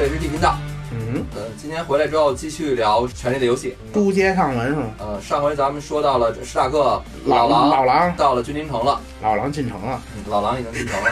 这里是地频道。嗯，呃，今天回来之后继续聊《权力的游戏》。书接上文是吗？呃，上回咱们说到了史塔克老狼老狼到了君临城了，老狼进城了，嗯老狼已经进城了。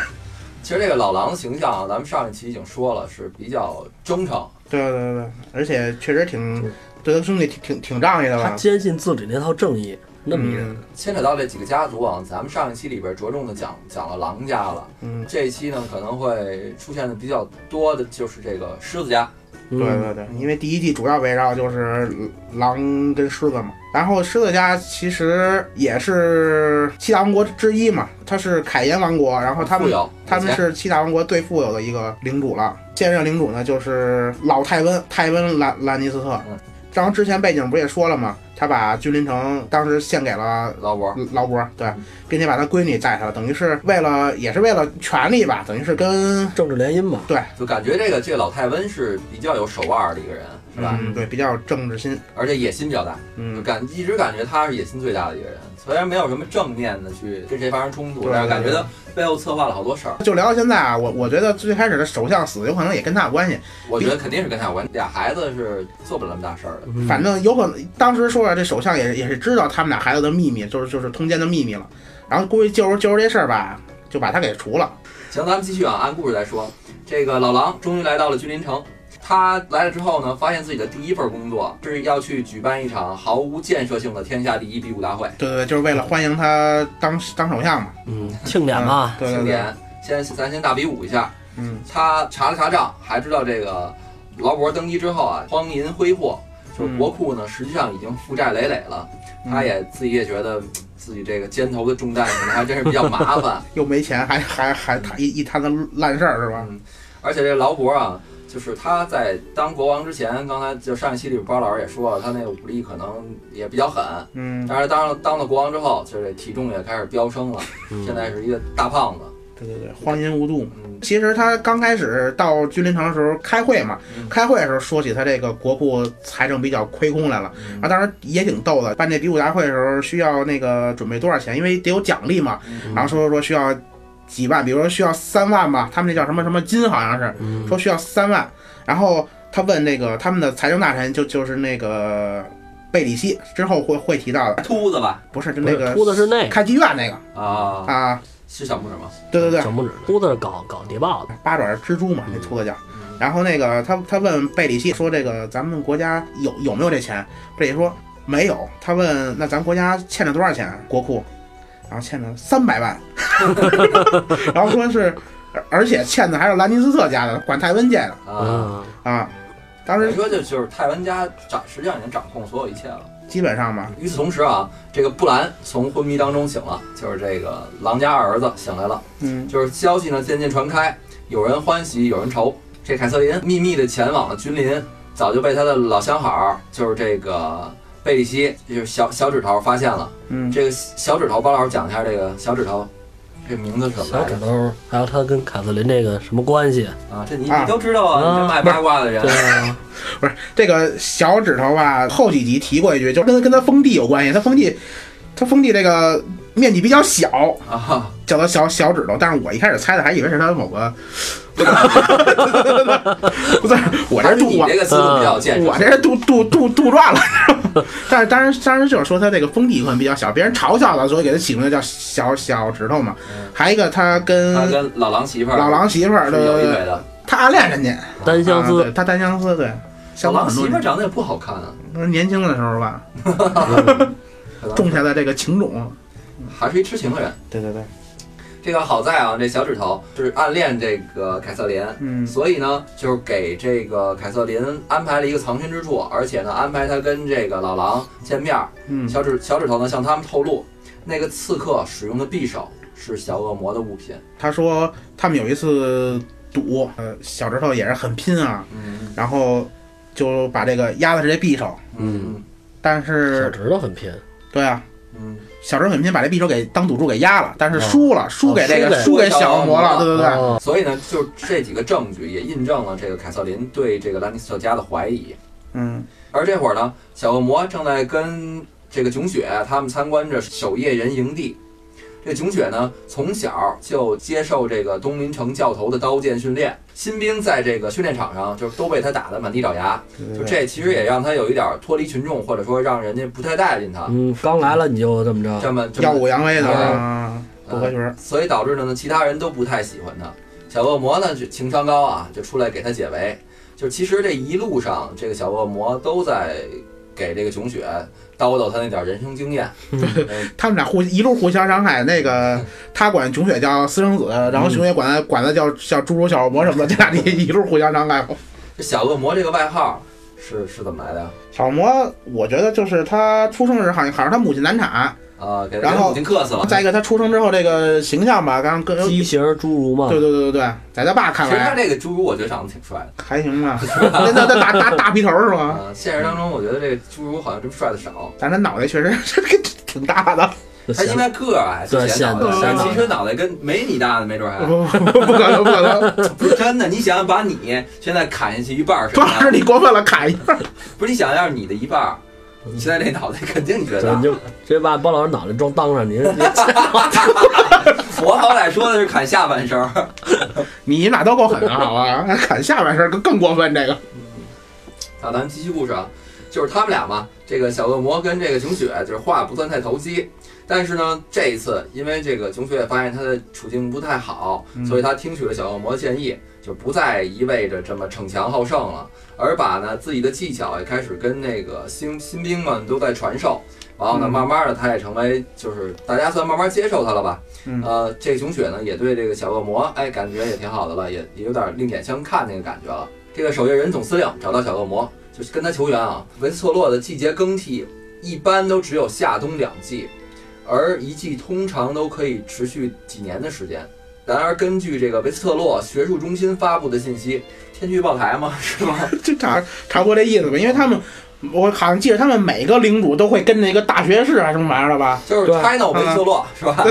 其实这个老狼的形象啊，咱们上一期已经说了，是比较忠诚，对对对对，而且确实挺对他兄弟挺挺挺仗义的吧？他坚信自己那套正义，那么一人。嗯牵扯到这几个家族啊，咱们上一期里边着重的讲讲了狼家了，嗯，这一期呢可能会出现的比较多的就是这个狮子家，嗯对对对，因为第一季主要围绕就是狼跟狮子嘛，然后狮子家其实也是七大王国之一嘛，它是凯岩王国，然后他们有，他们是七大王国最富有的一个领主了。现任领主呢就是老泰温泰温兰兰尼斯特嗯。然后之前背景不也说了吗？他把君临城当时献给了劳勃，劳勃，对，并且把他闺女带上了，等于是为了也是为了权力吧，等于是跟政治联姻嘛。对，就感觉这个这个老泰温是比较有手腕的一个人，是吧？嗯，对，比较有政治心，而且野心比较大，嗯，感一直感觉他是野心最大的一个人。虽然没有什么正面的去跟谁发生冲突，是感觉对他背后策划了好多事儿。就聊到现在啊，我我觉得最开始的首相死有可能也跟他有关系，我觉得肯定是跟他有关系，俩孩子是做不了那么大事儿的。嗯反正有可能当时说了，这首相也也是知道他们俩孩子的秘密，就是就是通奸的秘密了，然后估计就是就是这事儿吧，就把他给除了。行，咱们继续啊，按故事来说。这个老狼终于来到了君临城，他来了之后呢，发现自己的第一份工作是要去举办一场毫无建设性的天下第一比武大会，对对对，就是为了欢迎他当当首相嘛。嗯，庆典嘛，对对对，庆典。先咱先大比武一下，嗯，他查了查账，还知道这个劳勃登基之后啊，荒淫挥霍，就是国库呢实际上已经负债累累了。嗯他也自己也觉得 自己这个肩头的重担可能还真是比较麻烦。又没钱，还还还他一一摊子烂事儿是吧？嗯，而且这劳勃啊，就是他在当国王之前，刚才就上一期里包老师也说了，他那个武力可能也比较狠。嗯，但是当了当了国王之后，就是体重也开始飙升了，嗯现在是一个大胖子。对对对，荒淫无度。嗯，其实他刚开始到君临城的时候开会嘛，嗯开会的时候说起他这个国库财政比较亏空来了，嗯啊，当时也挺逗的。办这比武大会的时候需要那个准备多少钱？因为得有奖励嘛，嗯然后说说需要几万，比如说需要三万吧，他们那叫什么什么金，好像是嗯，说需要三万。然后他问那个他们的财政大臣就就是那个贝里希，之后会会提到的，秃子吧？不是就那个秃子是那个开妓院那个啊，啊，是小拇指吗？对对对，小拇指，秃子是搞搞谍报的。八爪蜘蛛嘛，那秃子叫。嗯然后那个他他问贝里希说这个咱们国家有有没有这钱？贝里说没有。他问那咱国家欠了多少钱国库？然后欠了三百万，然后说是而而且欠的还是兰尼斯特家的，管泰温借的啊，嗯，啊。当时说就就是泰温家掌实际上已经掌控所有一切了。基本上吧，与此同时啊，这个布兰从昏迷当中醒了，就是这个狼家二儿子醒来了。嗯，就是消息呢渐渐传开，有人欢喜，有人愁。这凯瑟琳秘密的前往了君临，早就被他的老相好，就是这个贝利西，就是小小指头发现了。嗯，这个小指头，包老师讲一下这个小指头，这名字是什么小来的指头，还有他跟凯瑟琳这个什么关系？啊？这你啊你都知道啊，啊你这卖八卦的人对啊，不是这个小指头吧？后几集提过一句，就跟跟他封地有关系。他封地，他封地这个面积比较小，啊，叫他小小指头，但是我一开始猜的还以为是他某个，不是，我这杜我这个思路比较有建设。我这是杜杜杜杜撰了，但是当然当然就是说他这个封地可能比较小，别人嘲笑他，所以给他起名字叫小小指头嘛。嗯还有一个他跟他跟老狼媳妇儿老狼媳妇儿是有一腿的，他暗恋人家，单相思他单相思，对，老相当狼很多，媳妇儿长得也不好看啊，那是年轻的时候吧，种下的这个情种，还是一痴情的人。对对对，这个好在啊，这小指头是暗恋这个凯瑟琳，嗯。所以呢，就是给这个凯瑟琳安排了一个藏身之处，而且呢，安排他跟这个老狼见面儿。嗯，小指小指头呢向他们透露，那个刺客使用的匕首是小恶魔的物品。他说他们有一次赌，呃，小指头也是很拼啊，嗯。然后就把这个压的是这匕首，嗯。但是小是指头很拼，对啊，嗯，小时候很拼，把这匕首给当赌注给压了，但是输了，输给这个输输给小恶魔了，哦对对。对，哦。所以呢，就这几个证据也印证了这个凯瑟琳对这个兰尼斯特家的怀疑。嗯。而这会儿呢，小恶魔正在跟这个囧雪他们参观着守夜人营地。这囧雪呢，从小就接受这个东林城教头的刀剑训练，新兵在这个训练场上就都被他打得满地找牙。就这其实也让他有一点脱离群众，或者说让人家不太待见他。嗯，刚来了你就这么着，这么耀武扬威的不合群儿，所以导致呢，其他人都不太喜欢他。小恶魔呢，就情商高啊，就出来给他解围。就其实这一路上，这个小恶魔都在给这个囧雪叨叨他那点人生经验。嗯他们俩互一路互相伤害，那个他管熊雪叫私生子，然后熊雪管他管他叫叫侏儒小恶魔什么的，这俩一一路互相伤害。这小恶魔这个外号是是怎么来的呀？小恶魔，我觉得就是他出生时好像好像他母亲难产，啊，给然后给母亲克死了。再一个他出生之后这个形象吧，刚跟畸形侏儒嘛对，对对对对，在他爸看来其实他这个侏儒，我觉得长得挺帅的。还行吧，那那那大大大皮头是吗？啊，现实当中，我觉得这个侏儒好像真帅的少。但他脑袋确实 是挺大的，他因为个儿矮，对显脑袋显脑袋但其实脑袋跟没你大的，没准还不可能不可能，不是真的。你想想，把你现在砍下去一半儿是不是你过分了，砍一半。不是你想，要是你的一半儿，你现在这脑袋肯定你觉得你就直接把包老师脑袋装裆上，你你 我好歹说的是砍下半身儿。你们俩都够狠的，好吧？还砍下半身更更过分，这个好，咱们继续故事啊，就是他们俩嘛，这个小恶魔跟这个琼雪就是话不算太投机，但是呢，这一次因为这个琼雪也发现他的处境不太好，嗯所以他听取了小恶魔的建议，就不再一味着这么逞强好胜了，而把呢自己的技巧也开始跟那个新新兵们都在传授。然后呢，嗯慢慢的，他也成为就是大家算慢慢接受他了吧。嗯呃，这个囧雪呢，也对这个小恶魔，哎，感觉也挺好的了，也也有点另眼相看那个感觉了。这个守夜人总司令找到小恶魔，就是跟他求援啊。维斯特洛的季节更替一般都只有夏冬两季，而一季通常都可以持续几年的时间。然而，根据这个维斯特洛学术中心发布的信息，天气预报台嘛，是吗？就差差不多这意思吧，因为他们。我好像记得他们每个领主都会跟那个大学士还是什么玩意儿的吧？就是 China 维斯特洛是吧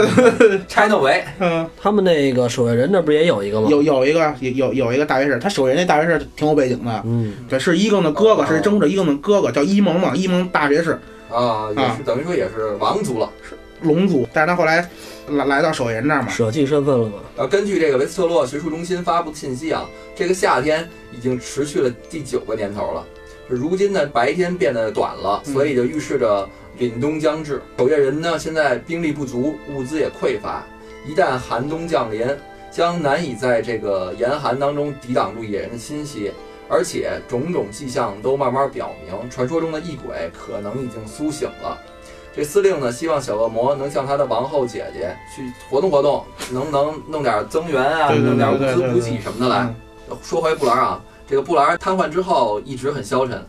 ？China 维，嗯，他们那个守卫人那不也有一个吗？有有一个有有有一个大学士，他守卫人那大学士挺有背景的，嗯，对，是伊更的哥哥，哦是征服者伊更的哥哥，叫伊蒙嘛，伊蒙大学士啊，也是等于说也是王族了。是龙族，但是他后来来来到守夜人那儿嘛，舍弃身份了嘛？呃，根据这个维斯特洛学术中心发布的信息啊，这个夏天已经持续了第九个年头了。如今呢，白天变得短了，嗯所以就预示着凛冬将至。守夜人呢，现在兵力不足，物资也匮乏，一旦寒冬降临，将难以在这个严寒当中抵挡住野人的侵袭。而且种种迹象都慢慢表明，传说中的异鬼可能已经苏醒了。这司令呢，希望小恶魔能向他的王后姐姐去活动活动，能不能弄点增援啊，对对对弄点物资补给什么的来。说回布兰啊，这个布兰瘫痪之后一直很消沉，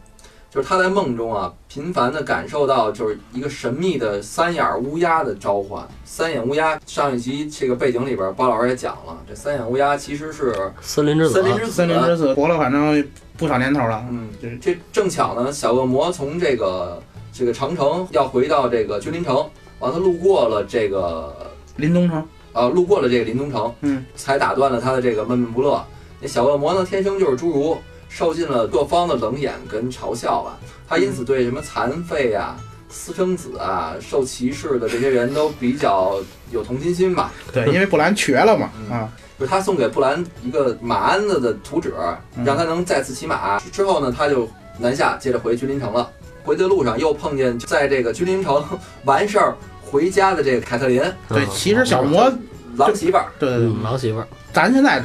就是他在梦中啊，频繁地感受到就是一个神秘的三眼乌鸦的召唤。三眼乌鸦上一集这个背景里边，包老师也讲了，这三眼乌鸦其实是森林之子森，林之子。森林之子活了反正不少年头了，嗯这，这正巧呢，小恶魔从这个这个长城要回到这个君临城，完他路过了这个临东城，啊，路过了这个临冬城，嗯，才打断了他的这个闷闷不乐。那小恶魔呢，天生就是侏儒，受尽了各方的冷眼跟嘲笑吧。他因此对什么残废啊、私生子啊、受歧视的这些人都比较有同情心吧。对，因为布兰瘸了嘛，嗯啊，就是他送给布兰一个马鞍子的图纸，嗯让他能再次骑马。之后呢，他就南下，接着回君临城了。回的路上又碰见在这个君临城 完事儿回家的这个凯特琳对，嗯其实小魔，狼媳妇儿。对对对，嗯，狼媳妇儿，咱现在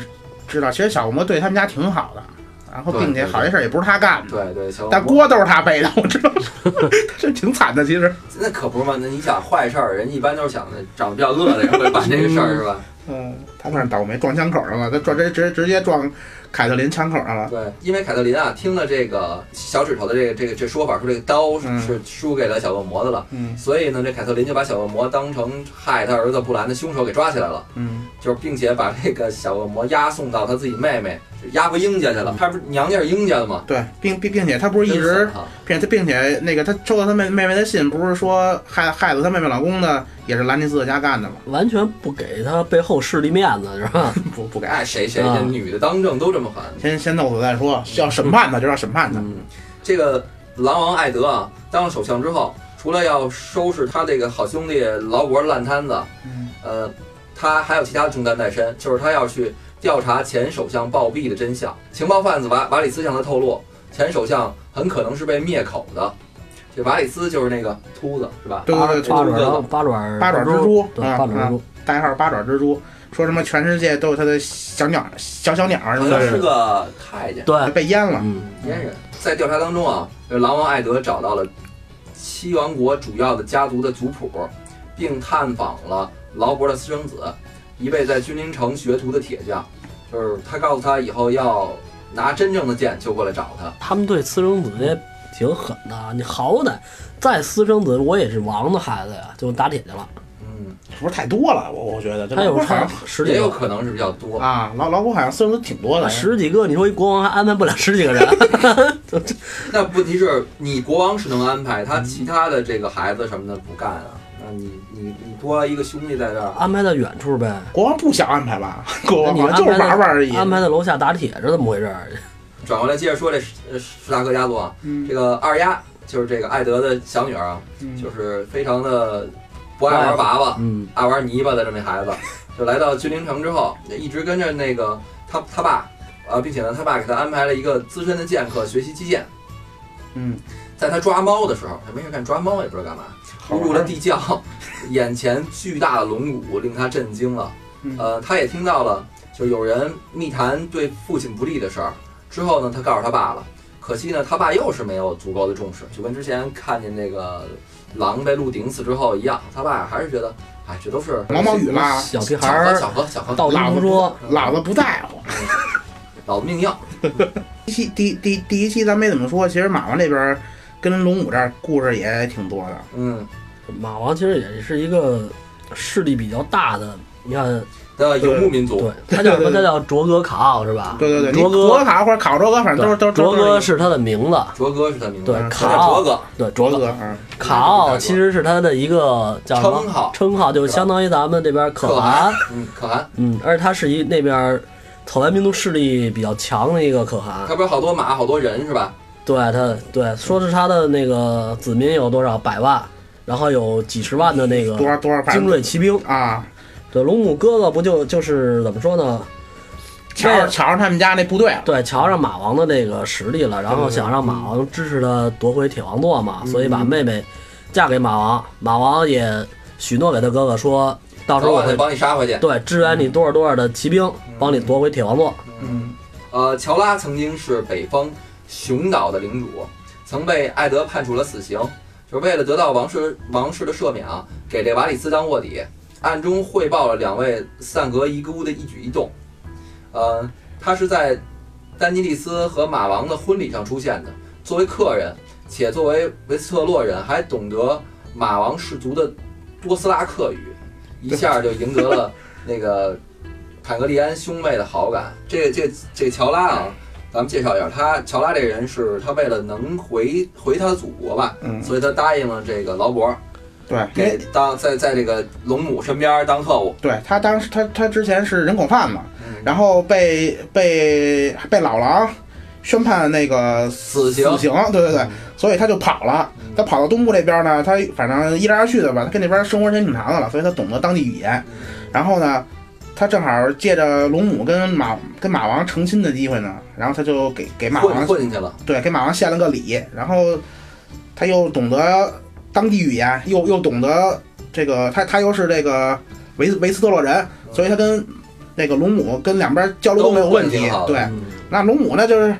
知道，其实小恶魔对他们家挺好的，然后并且好些事儿也不是他干的，对对，小但锅都是他背的，我知道，这挺惨的，其实。那可不是嘛？那你想坏事儿，人一般都是想的长得比较恶的人会办这个事儿，是吧？嗯，他算是倒霉，撞枪口上了，他撞直直直接撞凯特琳枪口上了。对，因为凯特琳啊，听了这个小指头的这个这个这说法，说这个刀是嗯是输给了小恶魔的了，嗯所以呢，这凯特琳就把小恶魔当成害他儿子布兰的凶手给抓起来了，嗯，就是并且把这个小恶魔押送到他自己妹妹，就押回英家去了。他不是娘家是英家的吗？对，并并并且他不是一直并且并且那个他收到他妹妹妹的信，不是说害害死他妹妹老公的也是兰尼斯特家干的吗？完全不给他背后势力面子，是吧？不不给，哎，谁谁啊这女的当政都这么狠。先先弄死再说，要审判他就让审判他。嗯，这个狼王艾德啊，当了首相之后，除了要收拾他这个好兄弟劳勃烂摊子，嗯呃，他还有其他的重担在身，就是他要去调查前首相暴毙的真相。情报贩子瓦瓦里斯向他透露，前首相很可能是被灭口的。这瓦里斯就是那个秃子，是吧？对对对八爪八爪八爪蜘蛛八爪蜘蛛，代号八爪蜘蛛，说什么全世界都有他的小鸟小小鸟什么好像是，个太监，对，被阉了。嗯，阉人。在调查当中啊，这狼王艾德找到了七王国主要的家族的族谱，并探访了劳勃的私生子，一位在君临城学徒的铁匠。就是他告诉他以后要拿真正的剑就过来找他。他们对私生子也挺狠的。你好歹再私生子，我也是王的孩子呀，就打铁去了。不是太多了？我我觉得这他有好像十十几个，有可能是比较多。啊，老老虎好像私生子挺多的。十几个，你说一国王还安排不了十几个人？那问题是你国王是能安排，他嗯其他的这个孩子什么的不干啊？那你你你多一个兄弟在这儿，安排在远处呗。国王不想安排吧？国王就是玩玩而已。安排在楼下打铁是怎么回事儿？转过来接着说这史呃史塔克家族啊，嗯这个二丫就是这个艾德的小女儿啊，嗯就是非常的不爱玩娃娃，嗯，爱玩泥巴的这么一孩子，就来到君临城之后，一直跟着那个他他爸，呃，并且呢，他爸给他安排了一个资深的剑客学习击剑。嗯，在他抓猫的时候，他没事干抓猫也不知道干嘛，误入了地窖，眼前巨大的龙骨令他震惊了。嗯呃，他也听到了，就有人密谈对父亲不利的事儿。之后呢，他告诉他爸了，可惜呢，他爸又是没有足够的重视，就跟之前看见那个狼被鹿顶死之后一样，他爸还是觉得，哎，这都是毛毛雨啦，小屁孩巧合儿小何，小何，到老子说，老子不在乎。老子命硬。第一期第第第一期咱没怎么说，其实马王这边跟龙武这儿故事也挺多的。嗯，马王其实也是一个势力比较大的。你看，的游牧民族对，他叫什么？他叫卓格卡奥是吧？对对对，卓哥，卓卡或者卡卓哥，反正都是都是卓哥是他的名字。卓哥是他名字，对卡奥卓哥，对，卓哥卡奥其实是他的一个叫什么称号称号，就相当于咱们这边可可汗。嗯，可汗，嗯，而且他是一那边草原民族势力比较强的一个可汗。他不是好多马好多人是吧？对他，对，说是他的那个子民有多少百万，然后有几十万的那个多少多少精锐骑兵。啊，对，龙母哥哥不就就是怎么说呢？瞧着瞧上他们家那部队了。对，瞧上马王的那个实力了，然后想让马王支持他夺回铁王座嘛，所以把妹妹嫁给马王。马王也许诺给他哥哥说，到时候我会帮你杀回去。对支援你多少多少的骑兵，帮你夺回铁王座。嗯，呃，乔拉曾经是北方熊岛的领主，曾被艾德判处了死刑，就是为了得到王室王室的赦免啊，给这瓦里斯当卧底，暗中汇报了两位散格遗孤的一举一动。呃，他是在丹尼利斯和马王的婚礼上出现的，作为客人，且作为维斯特洛人，还懂得马王氏族的多斯拉克语，一下就赢得了那个坦格利安兄妹的好感。这这这乔拉啊，咱们介绍一下，他乔拉这人是他为了能回回他的祖国吧，嗯所以他答应了这个劳勃，对，给当在在这个龙母身边当特务。对他当时他他之前是人口贩子，嗯，然后被被被老狼宣判那个死刑死刑，对对对，嗯所以他就跑了。他跑到东部这边呢，他反正一来二去的吧，他跟那边生活时间挺长的了，所以他懂得当地语言。然后呢，他正好借着龙母跟马跟马王成亲的机会呢，然后他就给给马王混进去了。对给马王献了个礼，然后他又懂得当地语言，又又懂得这个他他又是这个维维斯特洛人，所以他跟那个龙母跟两边交流都没有问题对，嗯，那龙母呢就是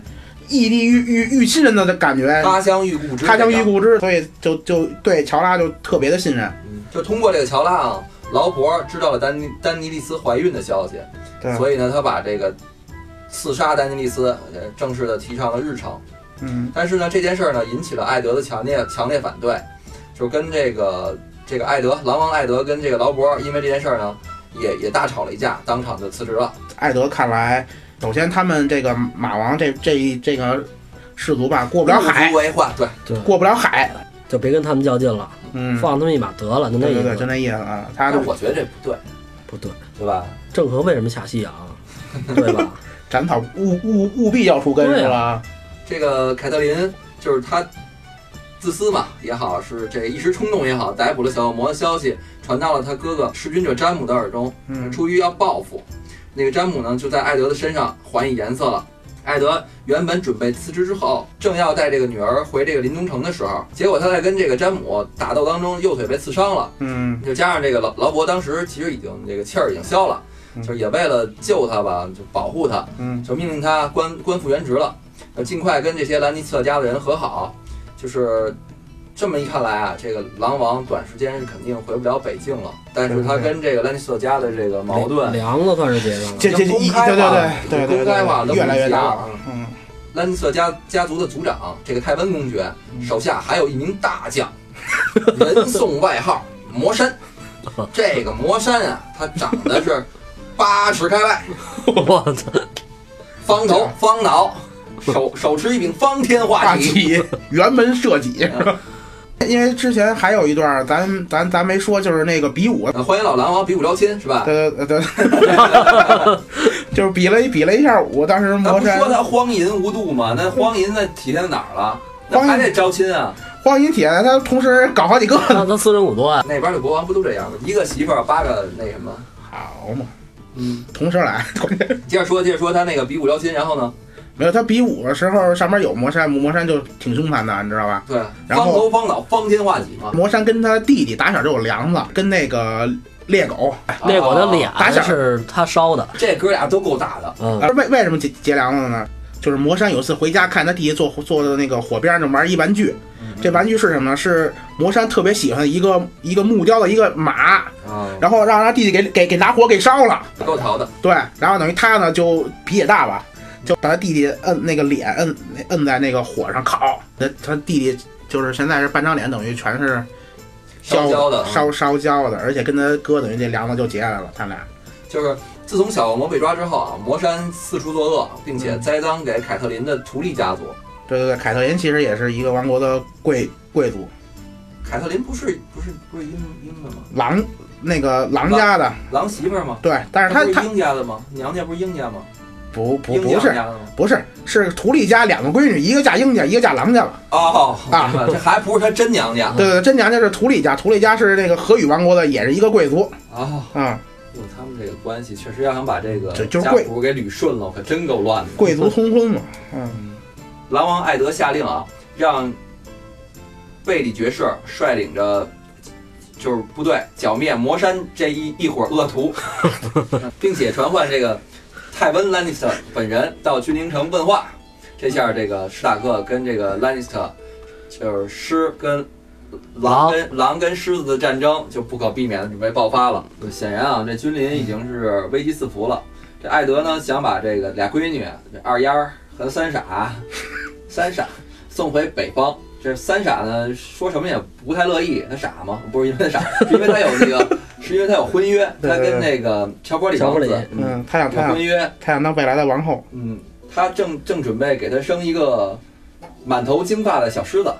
异地遇遇遇亲人的感觉，他乡遇故知，他乡遇故知，所以就就对乔拉就特别的信任。嗯，就通过这个乔拉啊，劳勃知道了丹尼丹尼利斯怀孕的消息，对，所以呢，他把这个刺杀丹尼利斯呃正式的提上了日程。嗯。但是呢，这件事儿呢，引起了艾德的强烈强烈反对，就跟这个这个艾德狼王艾德跟这个劳勃因为这件事儿呢，也也大吵了一架，当场就辞职了。艾德看来，首先他们这个马王这这这个氏族吧，过不了海不，为患，对，对，过不了海。就别跟他们较劲了，嗯，放他们一马得了，就那意对对对，就。那意思啊。他我觉得这不对，不对，对吧？郑和为什么下西洋？对吧？斩草务务务必要除根是吧？这个凯特琳就是他自私嘛也好，是这一时冲动也好，逮捕了小恶魔的消息传到了他哥哥弑君者詹姆的耳中，嗯出于要报复，那个詹姆呢就在艾德的身上还以颜色了。艾德原本准备辞职之后，正要带这个女儿回这个临冬城的时候，结果他在跟这个詹姆打斗当中右腿被刺伤了，嗯就加上这个劳劳勃当时其实已经这个气儿已经消了，嗯就是也为了救他吧，就保护他，嗯就命令他官官复原职了，要，尽快跟这些兰尼斯特家的人和好。就是这么一看来啊，这个狼王短时间是肯定回不了北京了，但是他跟这个兰尼斯特家的这个矛盾，凉了算是结上了。这这这公开一对对化对对对公开化对，越来越大。嗯兰尼斯特家家族的族长这个泰温公爵手下还有一名大将，人送外号魔山。这个魔山啊，他长得是八尺开外，我操！方头方脑，手手持一柄方天画画戟。戟，辕门射戟。因为之前还有一段，咱咱咱没说，就是那个比武，呃欢迎老狼王比武招亲是吧？对对对，就是比了一比了一下武，当时他魔山不说他荒淫无度吗？那荒淫那体现在哪儿了？那荒淫还得招亲啊！荒淫铁，他同时搞好几个，那他私人武断，那边的国王不都这样吗？一个媳妇儿八个那什么？好嘛，嗯，同时来。接着说，接着说他那个比武招亲，然后呢？没有他比武的时候，上面有魔山，魔山就挺凶残的，你知道吧？对，然后方头方脑方天画戟嘛。魔山跟他弟弟打小就有梁子，跟那个猎狗，猎狗的脸打小是他烧的，这哥俩都够大的。嗯，呃，为为什么结结梁子呢？就是魔山有次回家看他弟弟坐坐的那个火边上就玩一玩具，这玩具是什么呢？是魔山特别喜欢一个一个木雕的一个马，啊，然后让他弟弟给给给拿火给烧了。够淘的。对，然后等于他呢就脾气大吧，就把他弟弟摁那个脸摁摁在那个火上烤，他他弟弟就是现在是半张脸等于全是烧焦的啊烧烧焦的，而且跟他哥等于这梁子就结下来了，他俩。就是自从小恶魔被抓之后啊，魔山四处作恶，并且栽赃给凯特琳的图利家族。对对对，凯特琳其实也是一个王国的贵贵族，凯特琳不是不是不是英英的吗？狼那个狼家的，狼媳妇儿吗？对，但是他他英家的吗？娘家不是英家吗？不不不是？不是是图利家两个闺女，一个嫁英家，一个嫁狼家了。哦，啊这还不是他真娘家。对对，真娘家是图利家，图利家是那个河语王国的，也是一个贵族哦，啊、哟，他们这个关系确实要想把这个家这就是给捋顺了，可真够乱的。贵族通婚嘛。嗯，狼王艾德下令啊，让贝里爵士率领着就是部队剿灭魔山这一一伙恶徒，并且传唤这个泰温兰尼斯特本人到君临城问话。这下这个史塔克跟这个兰尼斯特就是狮跟狼跟狼跟狮子的战争就不可避免的准备爆发了。显然啊，这君临已经是危机四伏了。这艾德呢想把这个俩闺女这二丫和三傻三傻送回北方。这三傻呢说什么也不太乐意，他傻吗？不是因为他傻，是因为他有那个，是因为他有婚约，他跟那个乔伯里乔伯里王子，嗯，嗯，他想有他婚约，他想当未来的王后。嗯，他正正准备给他生一个满头金发的小狮子。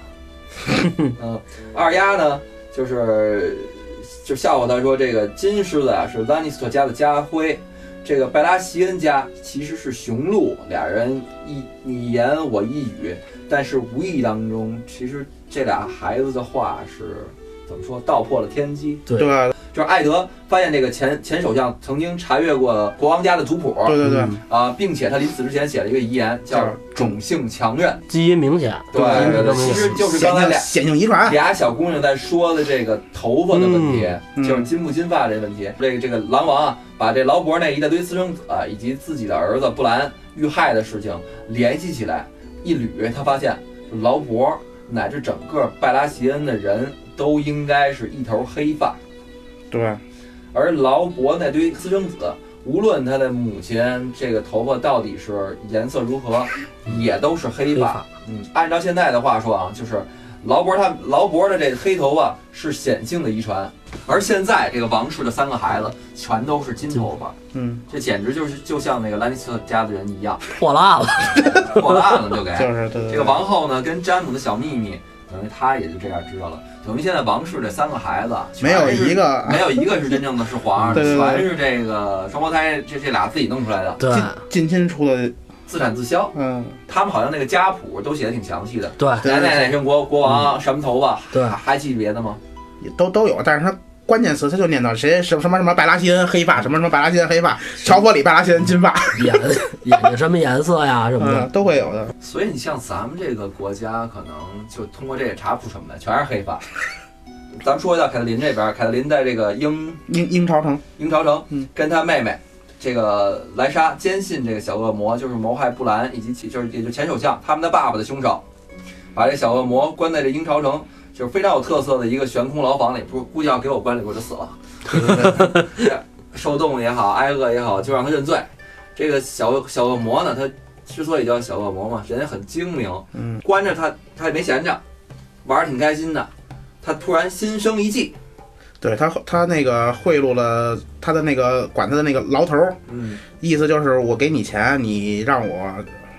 嗯，二丫呢，就是就笑话他说，这个金狮子啊是兰尼斯特家的家徽，这个拜拉席恩家其实是雄鹿，俩人一你一言我一语，但是无意当中，其实这俩孩子的话是怎么说，道破了天机。对？就是艾德发现这个前前首相曾经查阅过国王家的族谱，对对对，嗯啊，并且他临死之前写了一个遗言，叫叫“种姓强韧基因明显，对对对其实就是刚才俩显性遗”。传。俩小姑娘在说的这个头发的问题，嗯就是金不金发这问题。这个这个狼王啊，把这劳勃那一大堆私生子啊，以及自己的儿子布兰遇害的事情联系起来，一捋，他发现劳勃乃至整个拜拉席恩的人都应该是一头黑发，对，而劳勃那堆私生子，无论他的母亲这个头发到底是颜色如何，也都是黑发。嗯，按照现在的话说啊，就是劳勃他劳勃的这个黑头发是显性的遗传，而现在这个王室的三个孩子全都是金头发，嗯，这简直就是就像那个兰尼斯特家的人一样，破烂了。破烂了就给。就是对对这个王后呢，跟詹姆的小秘密，等于他也就这样知道了。等于现在王室这三个孩子，没有一个。没有一个是真正的是皇上的，对。对对全是这个双胞胎，这这俩自己弄出来的，对。近亲出的，自产自销。嗯，他们好像那个家谱都写的挺详细的，对。对奶奶哪生国国王，什么头发，对。还还记别的吗？都都有，但是他关键词他就念叨谁什么什么什么拜拉希恩黑发，什么什么拜拉希恩黑发，乔佛里拜拉希恩金发，眼眼睛什么颜色呀什么的嗯，，都会有的。所以你像咱们这个国家，可能就通过这也查不出什么来，全是黑发。咱们说一下凯特琳这边，凯特琳在这个英英英朝城，英朝城，嗯跟他妹妹这个莱莎坚信这个小恶魔就是谋害布兰以及其就是也就前首相他们的爸爸的凶手，把这小恶魔关在这英朝城，就是非常有特色的一个悬空牢房里，不估计要给我关里我就死了，对 受冻也好，挨饿也好，就让他认罪。这个小小恶魔呢，他之所以叫小恶魔嘛，人家很精明，嗯，关着他他也没闲着，玩儿挺开心的。他突然心生一计，对他他那个贿赂了他的那个管他的那个牢头，嗯，意思就是我给你钱，你让我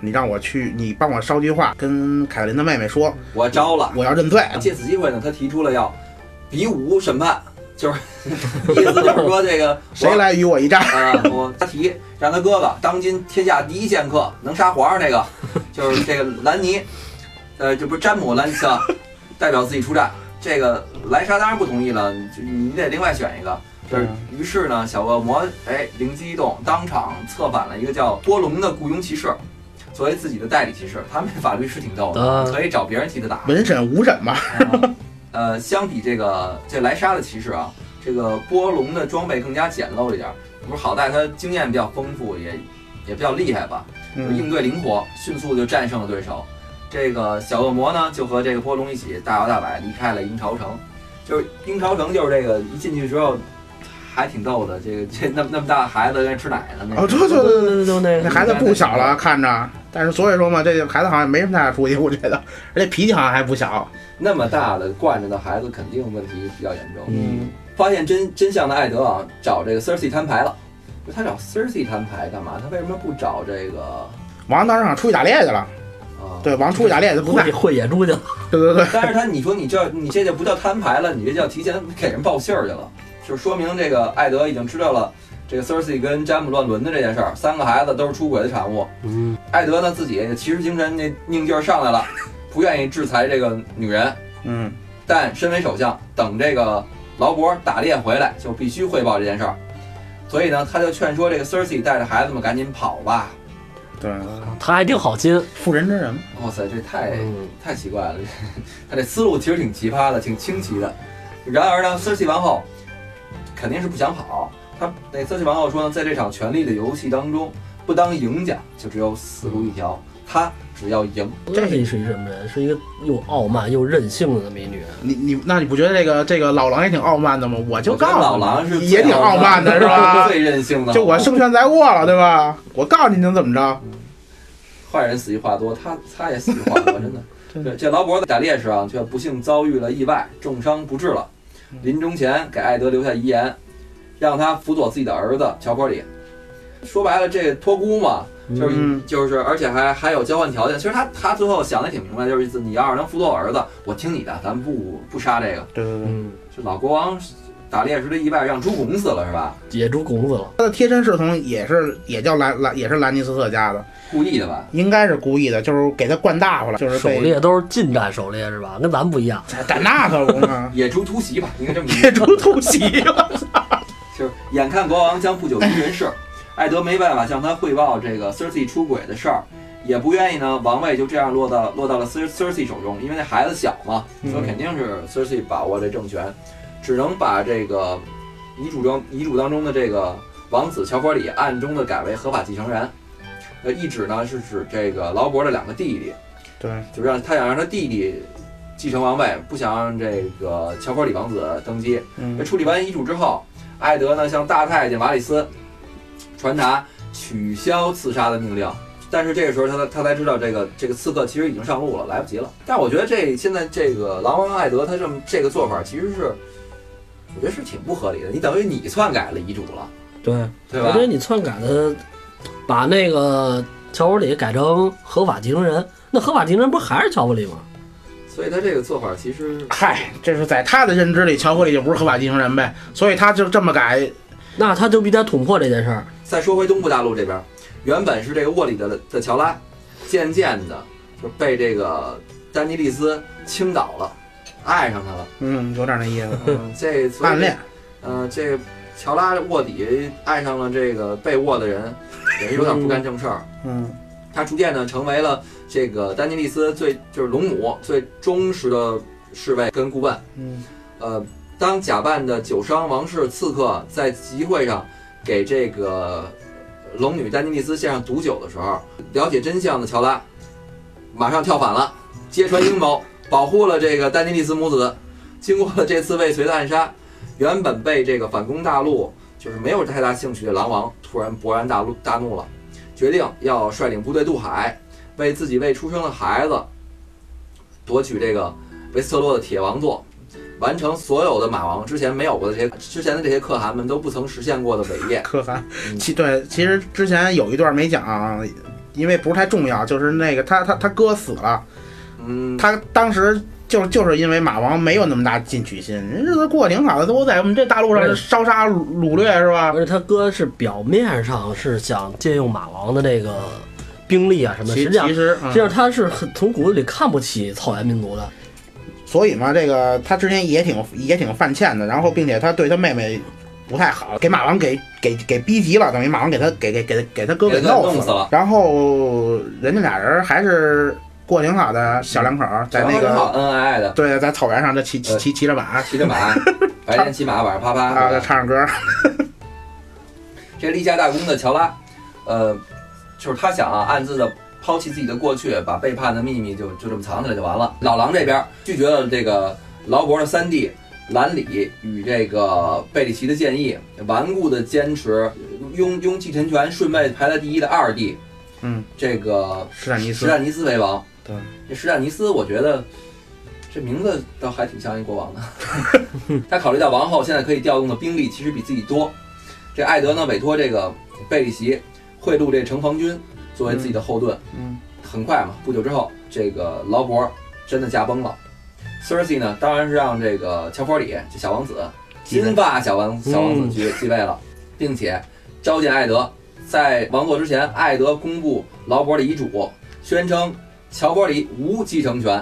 你让我去，你帮我捎句话跟凯特琳的妹妹说，我招了。我要认罪。借此机会呢，他提出了要比武审判，就是 意思就是说这个 谁来与我一战？啊、我他提让他哥哥当今天下第一剑客，能杀皇上那个，就是这个兰尼，呃，这不是詹姆兰尼斯啊，代表自己出战。这个莱莎当然不同意了，就你得另外选一个。就是，于是呢，小恶魔哎灵机一动，当场策反了一个叫波隆的雇佣骑士，作为自己的代理骑士。他们法律是挺逗的，啊可以找别人替他打。文审武审吧，呃，相比这个这莱莎的骑士啊，这个波隆的装备更加简陋一点儿。不是好在他经验比较丰富，也也比较厉害吧，嗯，应对灵活，迅速就战胜了对手。这个小恶魔呢，就和这个波隆一起大摇大摆离开了鹰巢城。就是鹰巢城，就是这个一进去之后，还挺逗的。这个这那么那么大孩子在吃奶呢，那哦，个对对对对，对就那那孩子不小了，看着，但是所以说嘛，这个孩子好像没什么太大出息，我觉得，而且脾气好像还不小。那么大的惯着的孩子，肯定问题比较严重。嗯，发现真真相的艾德啊，找这个 Cersei 摊牌了。他找 Cersei 摊牌干嘛？他为什么不找这个王当时好像出去打猎去了，啊？对，王出去打猎他不在会，会野猪去了。对对对，但是他，你说你这你这就不叫摊牌了，你这叫提前给人报信儿去了，就说明这个艾德已经知道了这个 Cersei 跟詹姆乱伦的这件事儿，三个孩子都是出轨的产物。嗯，艾德呢自己骑士精神那拧劲儿上来了，不愿意制裁这个女人，嗯，但身为首相，等这个劳勃打猎回来就必须汇报这件事儿。所以呢，他就劝说这个 Cersei 带着孩子们赶紧跑吧。对，他还挺好心。妇人之仁，哇塞，这太嗯，太奇怪了，他这思路其实挺奇葩的，挺清奇的。然而呢，Cersei 王后肯定是不想跑。她那 Cersei 王后说呢，在这场权力的游戏当中，不当赢家就只有死路一条。他只要赢，这是一是一什么人？是一个又傲慢又任性的这么一女人。你你那你不觉得这个这个老狼也挺傲慢的吗？我就告诉老狼是，也挺傲慢的是吧？最任性的。就我胜券在握了，对吧？我告诉你能怎么着？坏人死于话多，他他也死于话多，真的。对，这劳勃在打猎时啊，却不幸遭遇了意外，重伤不治了。临终前给艾德留下遗言，让他辅佐自己的儿子乔波里。说白了，这托孤嘛，就是、嗯就是，而且还还有交换条件。其实他他最后想的挺明白，就是意思你要是能辅佐我儿子，我听你的，咱们不不杀这个。对对对，嗯，这老国王打猎时的意外让猪拱死了是吧？野猪拱死了。他的贴身侍从也是也叫兰兰也是兰尼斯特家的，故意的吧？应该是故意的，就是给他灌大发了，就是狩猎都是近战狩猎是吧？跟咱们不一样。但那可不嘛，野猪突袭吧，应该这么 野猪突袭了。就是眼看国王将不久于人世，艾德没办法向他汇报这个 Cersei 出轨的事儿，也不愿意呢王位就这样落到落到了 Cer Cersei 手中，因为那孩子小嘛，嗯所以肯定是 Cersei 把握这政权，只能把这个遗嘱中遗嘱当中的这个王子乔弗里暗中的改为合法继承人。呃，一指呢是指这个劳勃的两个弟弟，对，就让他想让他弟弟继承王位，不想让这个乔佛里王子登基。嗯处理完遗嘱之后，艾德呢向大太监瓦里斯传达取消刺杀的命令。但是这个时候他才他才知道这个这个刺客其实已经上路了，来不及了。但我觉得这现在这个狼王艾德他这么这个做法其实是，我觉得是挺不合理的。你等于你篡改了遗嘱了，对，对吧我觉得？你篡改的，把那个乔布里改成合法继承人，那合法继承人不还是乔布里吗？所以他这个做法其实嗨，这是在他的认知里，乔弗里就不是合法继承人呗，所以他就这么改。那他就必须得捅破这件事儿。再说回东部大陆这边，原本是这个沃里的的乔拉，渐渐的就被这个丹尼利斯倾倒了，爱上他了。嗯，有点那意思，嗯这暗恋。呃，这个乔拉卧底爱上了这个被卧的人，也是有点不干正事儿。嗯他逐渐呢成为了这个丹尼利斯最就是龙母最忠实的侍卫跟顾问。嗯呃，当假扮的酒商王室刺客在集会上给这个龙女丹尼利斯献上毒酒的时候，了解真相的乔拉马上跳反了，揭穿阴谋，保护了这个丹尼利斯母子。经过了这次未遂的暗杀，原本被这个反攻大陆就是没有太大兴趣的狼王突然勃然大怒大怒了，决定要率领部队渡海，为自己未出生的孩子夺取这个维斯特洛的铁王座，完成所有的马王之前没有过的这些之前的这些可汗们都不曾实现过的伟业。可汗嗯。其对，其实之前有一段没讲，因为不是太重要，就是那个他他他哥死了，嗯，他当时就就是因为马王没有那么大进取心，人日子过得挺好的，都在我们这大陆上烧杀掳掳掠是吧？而且他哥是表面上是想借用马王的这个兵力啊什么，其实际上其实，嗯实际上他是很从骨子里看不起草原民族的。所以嘛，这个他之前也挺也挺犯欠的，然后并且他对他妹妹不太好，给马王给给给逼急了，等于马王给他给给给给他哥给给他弄死弄死了然后人家俩人还是过得挺好的，小两口在那个恩恩爱爱的，对，在草原上这骑骑呃。骑骑着马。骑着马，白天骑马，晚上啪啪。啊，在唱着歌，这立下大功的乔拉，呃，就是他想啊，暗自的抛弃自己的过去，把背叛的秘密就就这么藏起来就完了。老狼这边拒绝了这个劳勃的三弟兰里与这个贝里奇的建议，顽固的坚持拥拥继承权顺位排在第一的二弟，嗯，这个史坦尼斯。史坦尼斯为王。对，这史坦尼斯，我觉得这名字倒还挺像一国王的。他考虑到王后现在可以调动的兵力其实比自己多，这艾德呢委托这个贝里奇贿赂这城防军作为自己的后盾。嗯，很快嘛，不久之后，这个劳勃真的驾崩了。Cersei 呢，当然是让这个乔佛里这小王子金发小王小王子继继位了，并且召见艾德。在王座之前，艾德公布劳勃的遗嘱，宣称乔伯里无继承权，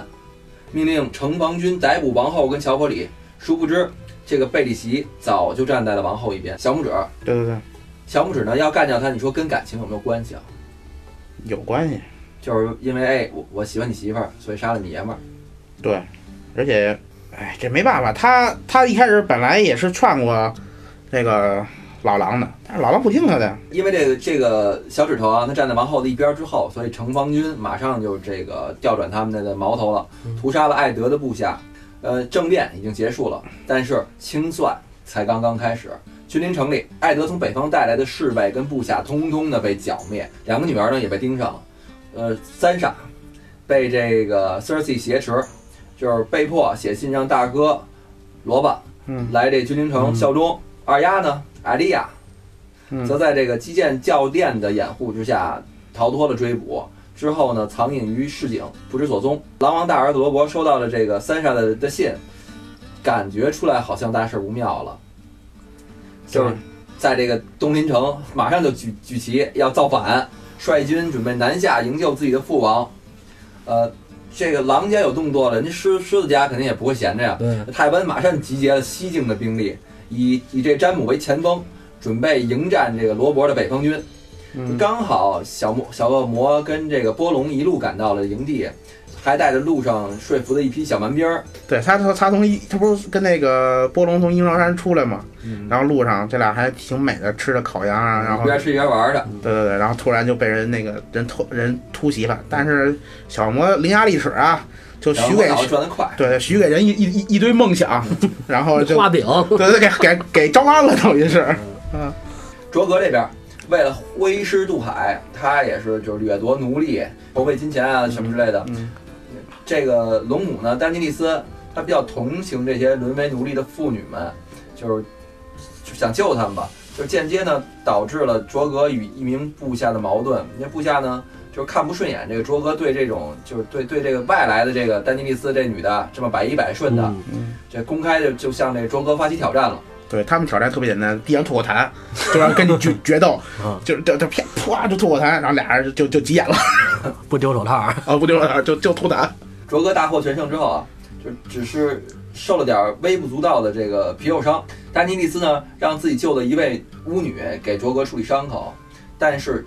命令城防军逮捕王后跟乔伯里。殊不知，这个贝里奇早就站在了王后一边。小拇指，对对对，小拇指呢要干掉他，你说跟感情有没有关系啊？有关系，就是因为哎，我我喜欢你媳妇儿，所以杀了你爷们儿。对，而且，哎，这没办法，他他一开始本来也是劝过那个老狼的，但是老狼不听他的，因为这个这个小指头啊，他站在王后的一边儿之后，所以城防军马上就这个调转他们的矛头了，屠杀了艾德的部下。呃，政变已经结束了，但是清算才刚刚开始。君临城里，艾德从北方带来的侍卫跟部下通通的被剿灭，两个女儿呢也被盯上了。呃，三傻被这个 Cersei 挟持，就是被迫写信让大哥罗巴嗯来这君临城嗯效忠。二丫呢，艾莉亚嗯则在这个击剑教练的掩护之下逃脱了追捕。之后呢，藏隐于市井，不知所踪。狼王大儿子罗伯收到了这个三傻的的信，感觉出来好像大事不妙了，就是在这个东林城马上就举举旗要造反，率军准备南下营救自己的父王。呃，这个狼家有动作了，人家狮狮子家肯定也不会闲着呀。对，泰温马上集结了西境的兵力，以以这詹姆为前锋，准备迎战这个罗伯的北方军。嗯刚好小魔小恶魔跟这个波隆一路赶到了营地，还带着路上说服的一批小蛮兵儿。对他，他他从一他不是跟那个波龙从鹰巢山出来嘛，嗯然后路上这俩还挺美的，吃着烤羊啊，然后一边吃一边玩的。对对对，然后突然就被人那个人突人突袭了，但是小魔伶牙俐齿啊，就许给然后脑子转得快，对对许给人一一一一堆梦想，然后就画饼，对对给给给招安了，等于是，嗯卓格这边为了挥师渡海，他也是就是掠夺奴隶、筹备金钱啊什么之类的。嗯这个龙母呢，丹尼利斯，他比较同情这些沦为奴隶的妇女们，就是就想救他们吧。就间接呢导致了卓格与一名部下的矛盾。那部下呢就是看不顺眼这个卓哥对这种就是对对这个外来的这个丹尼利斯这女的这么百依百顺的，嗯嗯，这公开就就向这个卓哥发起挑战了。对他们挑战特别简单，地上吐口痰，就让跟你决决斗 嗯，就就就啪啪就吐口痰，然后俩人就就急眼了，不丢手套，啊不丢手套就就吐痰，卓哥大获全胜之后啊，就只是受了点微不足道的这个皮肉伤。丹尼利斯呢，让自己救的一位巫女给卓哥处理伤口，但是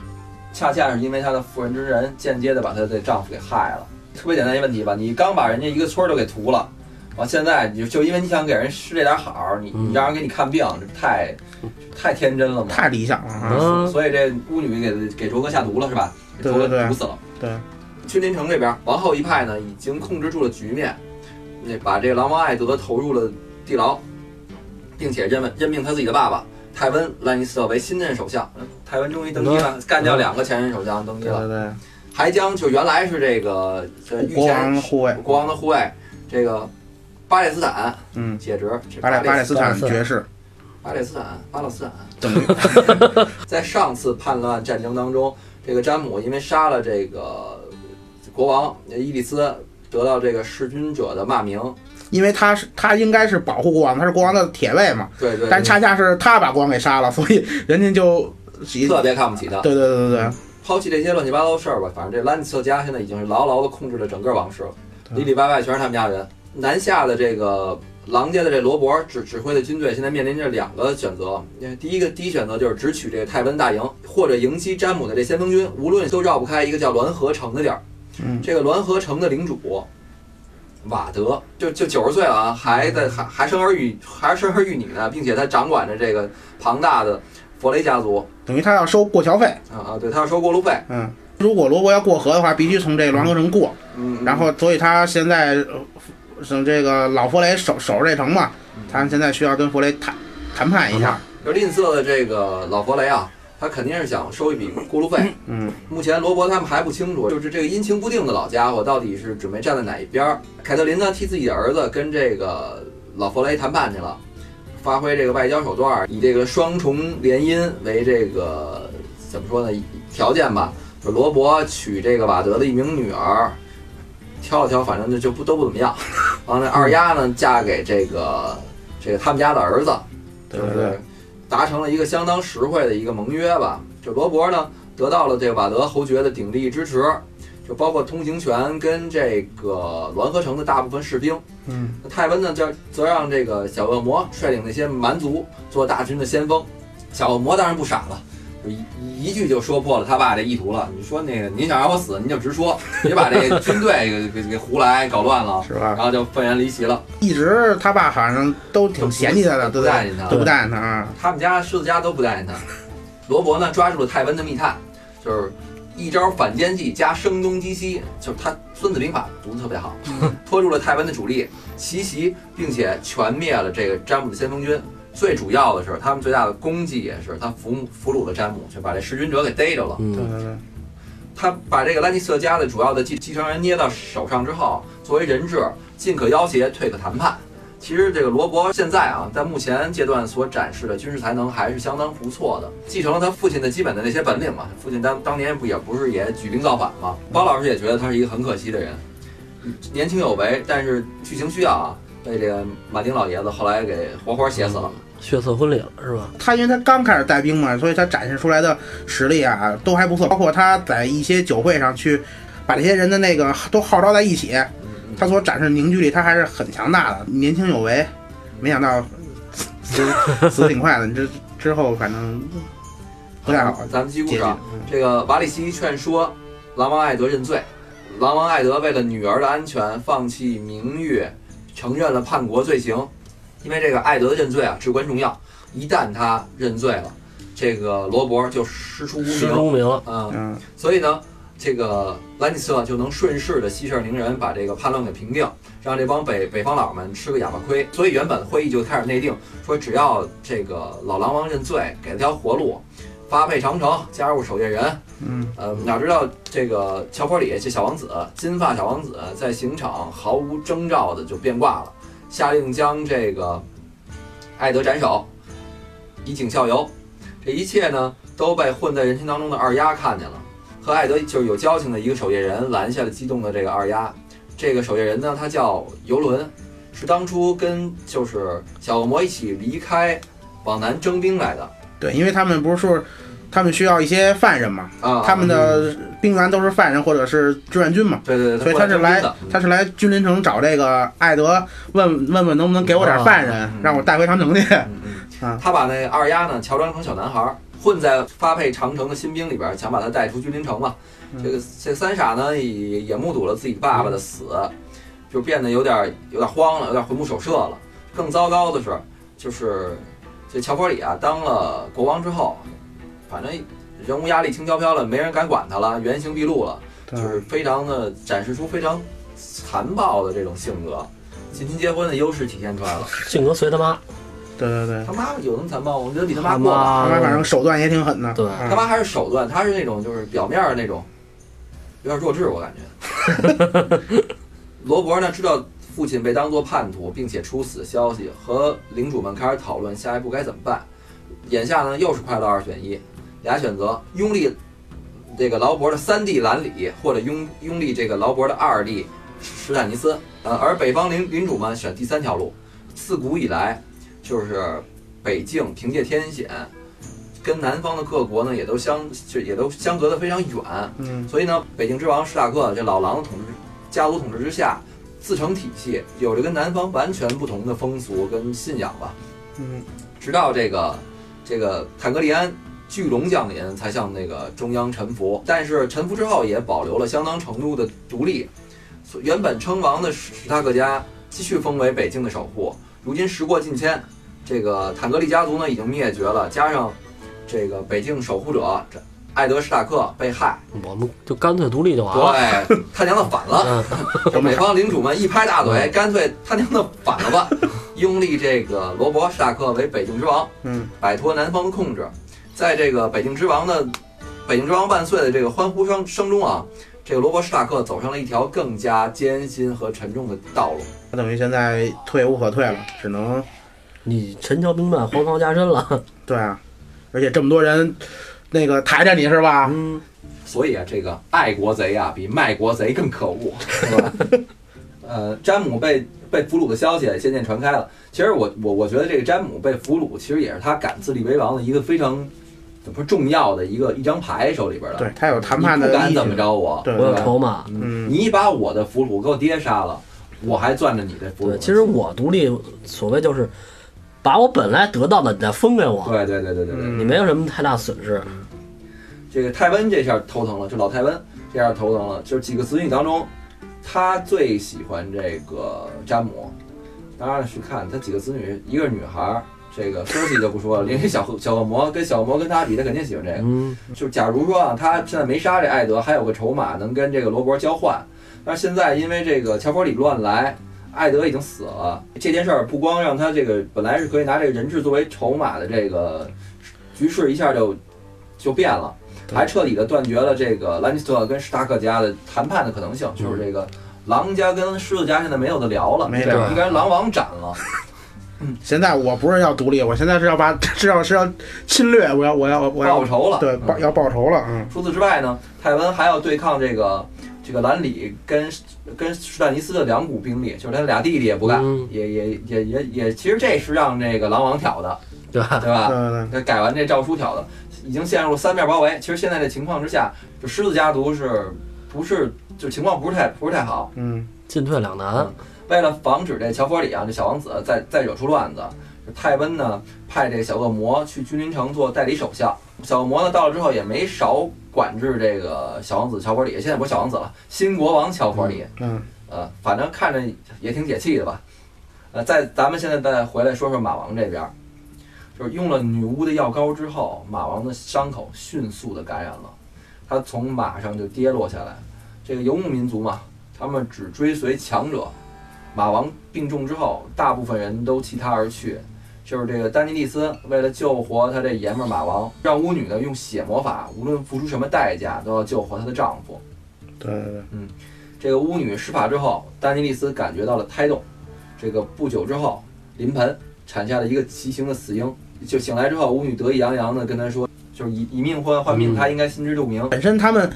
恰恰是因为她的妇人之仁，间接的把她的丈夫给害了。特别简单一问题吧，你刚把人家一个村儿都给屠了，完现在你就就因为你想给人施这点好，你你嗯让人给你看病，这太太天真了嘛。太理想了所以这巫女给给卓哥下毒了是吧？给卓格对对对毒死了。对，君临城这边，王后一派呢已经控制住了局面，那把这个狼王艾德投入了地牢，并且任任命他自己的爸爸泰温兰尼斯特为新任首相。泰温终于登基了，干掉两个前任首相登基了，对对对，还将就原来是这个国王前护卫，国王的护卫这个巴列斯坦嗯，解职，巴列巴列勒斯坦巴勒斯坦爵士，巴勒斯坦巴勒斯坦。等于。在上次叛乱战争当中，这个詹姆因为杀了这个国王伊利斯，得到这个弑君者的骂名。因为他是他应该是保护国王，他是国王的铁卫嘛，对对，但恰恰是他把国王给杀了，所以人家就特别看不起他。对对对对，抛弃这些乱七八糟的事儿吧，反正这兰尼斯特家现在已经是牢牢的控制了整个王室了，里里外外全是他们家人。南下的这个狼家的这罗伯指指挥的军队现在面临着两个选择，第一个第一选择就是直取这个泰温大营，或者迎击詹姆的这先锋军，无论都绕不开一个叫滦河城的地儿。嗯这个滦河城的领主瓦德就就九十岁了啊，还在还还生儿育还生儿育女呢，并且他掌管着这个庞大的佛雷家族。等于他要收过桥费，啊啊，对他要收过路费，嗯，如果罗伯要过河的话，必须从这滦河城过，嗯，然后所以他现在呃是这个老佛雷守守着这城嘛，他现在需要跟佛雷谈谈判一下，就吝啬的这个老佛雷啊，他肯定是想收一笔过路费。嗯，目前罗伯他们还不清楚，就是这个阴晴不定的老家伙到底是准备站在哪一边儿。凯特琳呢，替自己的儿子跟这个老佛雷谈判去了，发挥这个外交手段，以这个双重联姻为这个怎么说呢条件吧。就罗伯娶这个瓦德的一名女儿，挑了挑，反正就就不都不怎么样。完了，二丫呢嫁给这个这个他们家的儿子，就对对达成了一个相当实惠的一个盟约吧。就罗伯呢得到了这瓦德侯爵的鼎力支持，就包括通行权跟这个滦河城的大部分士兵。嗯，那泰温呢，就则让这个小恶魔率领那些蛮族做大军的先锋。小恶魔当然不傻了，就一一句就说破了他爸这意图了。你说那个您想让我死，您就直说，别把这个军队给给给胡来搞乱了，是吧然？后就愤然离席了。一直他爸好像都挺嫌弃他的，都不待见他，都不待见他啊，他们家狮子家都不待见他。罗伯呢抓住了泰温的密探，就是一招反间计加声东击西，就是他《孙子兵法》读的特别好，拖住了泰温的主力，奇袭，并且全灭了这个詹姆的先锋军。最主要的是，他们最大的功绩也是他俘俘虏了詹姆，就把这弑君者给逮着了。对嗯，对对，他把这个兰尼斯特家的主要的继继承人捏到手上之后，作为人质，进可要挟，退可谈判。其实这个罗伯现在啊，在目前阶段所展示的军事才能还是相当不错的，继承了他父亲的基本的那些本领嘛。父亲当当年不也不是也举兵造反嘛？包老师也觉得他是一个很可惜的人，年轻有为，但是剧情需要啊，被这个马丁老爷子后来给活活写死了。血色婚礼了是吧？他因为他刚开始带兵嘛，所以他展现出来的实力啊都还不错，包括他在一些酒会上去把这些人的那个都号召在一起，他所展示凝聚力他还是很强大的，年轻有为，没想到死 死得挺快的，你这之后反正不太好咱们继续故结局事啊。。这个瓦里西劝说狼王艾德认罪，狼王艾德为了女儿的安全，放弃名誉，承认了叛国罪行。因为这个艾德的认罪啊至关重要，一旦他认罪了，这个罗伯就师出无师名出无名了。啊、嗯，所以呢，这个兰尼斯特就能顺势的息事宁人，把这个叛乱给平定，让这帮北北方佬们吃个哑巴亏。所以原本会议就开始内定，说只要这个老狼王认罪，给他条活路，发配长城，加入守夜人。嗯，呃，哪知道这个乔佛里这小王子，金发小王子，在刑场毫无征兆的就变卦了，下令将这个艾德斩首，以儆效尤。这一切呢，都被混在人群当中的二丫看见了，和艾德就是有交情的一个守夜人拦下了激动的这个二丫。这个守夜人呢，他叫游轮，是当初跟就是小恶魔一起离开往南征兵来的对，因为他们不是说他们需要一些犯人嘛，啊。他们的兵员都是犯人或者是志愿军嘛，对对对，所以他是来的。他是来君临城找这个艾德，问问问能不能给我点犯人，嗯让我带回长城去。嗯 他把那二丫呢乔装成小男孩儿，混在发配长城的新兵里边儿，想把他带出君临城嘛。嗯这个这三傻呢也也目睹了自己爸爸的死，就变得有点有点慌了，有点魂不守舍了。更糟糕的是，就是这乔佛里啊当了国王之后，反正人物压力轻飘飘了，没人敢管他了，原形毕露了。就是非常的展示出非常残暴的这种性格，近亲结婚的优势体现出来了。性格随他妈，对对对，他妈有那么残暴吗？我觉得比他妈他过吧。他妈反正手段也挺狠的。对啊他妈还是手段，他是那种就是表面儿那种有点弱智，我感觉。罗伯呢知道父亲被当作叛徒，并且处死的消息，和领主们开始讨论下一步该怎么办。眼下呢又是快乐二选一，俩选择：拥立这个劳勃的三弟兰里，或者拥拥立这个劳勃的二弟史坦尼斯。呃，而北方领领主们选第三条路。自古以来，就是北境凭借天险，跟南方的各国呢也都相就也都相隔得非常远，嗯，所以呢，北境之王史塔克这老狼的统治家族统治之下，自成体系，有着跟南方完全不同的风俗跟信仰吧。嗯，直到这个这个坦格利安巨龙降临，才向那个中央臣服。但是臣服之后，也保留了相当程度的独立。原本称王的史史塔克家继续封为北境的守护。如今时过境迁，这个坦格利家族呢已经灭绝了，加上这个北境守护者这艾德史塔克被害，我们就干脆独立就完了。对，他娘的反了。嗯，这北方领主们一拍大腿，干脆他娘的反了吧，拥立这个罗伯·史塔克为北境之王，嗯，摆脱南方的控制。在这个北境之王的“北京之王万岁”的这个欢呼声声中啊，这个罗伯·史塔克走上了一条更加艰辛和沉重的道路。他等于现在退无可退了，只能你陈桥兵变，黄袍加身了。对啊，而且这么多人那个抬着你是吧？嗯，所以啊，这个爱国贼啊，比卖国贼更可恶，是吧？呃，詹姆被被俘虏的消息渐渐传开了。其实我我我觉得这个詹姆被俘虏，其实也是他敢自立为王的一个非常怎么说重要的一个一张牌手里边的。对他有谈判你的不敢怎么着我，我有筹码。嗯你把我的俘虏给我爹杀了，我还攥着你的俘虏对，。其实我独立，所谓就是把我本来得到的你再分给我，对对对对对对，嗯你没有什么太大损失。这个泰温这下头疼了，就老泰温这下头疼了。就是几个子女当中，他最喜欢这个詹姆。当然去看他几个子女，一个是女孩儿，这个说起就不说了，因为小恶小恶魔跟小恶魔跟他比，他肯定喜欢这个。嗯，就假如说啊，他现在没杀这艾德，还有个筹码能跟这个罗伯交换。但是现在因为这个乔佛里乱来，艾德已经死了，这件事儿不光让他这个本来是可以拿这个人质作为筹码的这个局势一下就就变了，还彻底的断绝了这个兰尼斯特跟史塔克家的谈判的可能性，就是这个狼家跟狮子家现在没有的聊了，没聊应该狼王斩了。现在我不是要独立，我现在是要把 是要是要侵略，我要我要我要报仇了，对报要报仇了，嗯，除此之外呢，泰文还要对抗这个这个兰里跟跟史坦尼斯的两股兵力，就是他俩弟弟也不干，嗯也也也也也，其实这是让这个狼王挑的，对吧？对吧？他改完这诏书挑的，已经陷入了三面包围。其实现在这情况之下，就狮子家族是不是就情况不是太不是太好？嗯，进退两难。为了防止这乔佛里啊这小王子再再惹出乱子，泰温呢派这小恶魔去君临城做代理首相。小恶魔呢到了之后也没少管制这个小王子乔弗里，现在不是小王子了，新国王乔弗里。嗯，呃，反正看着也挺解气的吧。呃，在咱们现在再回来说说马王这边，就是用了女巫的药膏之后，马王的伤口迅速的感染了，他从马上就跌落下来。这个游牧民族嘛，他们只追随强者。马王病重之后，大部分人都弃他而去。就是这个丹尼利斯为了救活他这爷们儿马王，让巫女呢用血魔法，无论付出什么代价，都要救活她的丈夫。对对对，这个巫女施法之后，丹尼利斯感觉到了胎动。这个不久之后，临盆产下了一个畸形的死婴。就醒来之后，巫女得意洋洋地跟他说：“就是以以命换换命，嗯他应该心知肚明。本身他们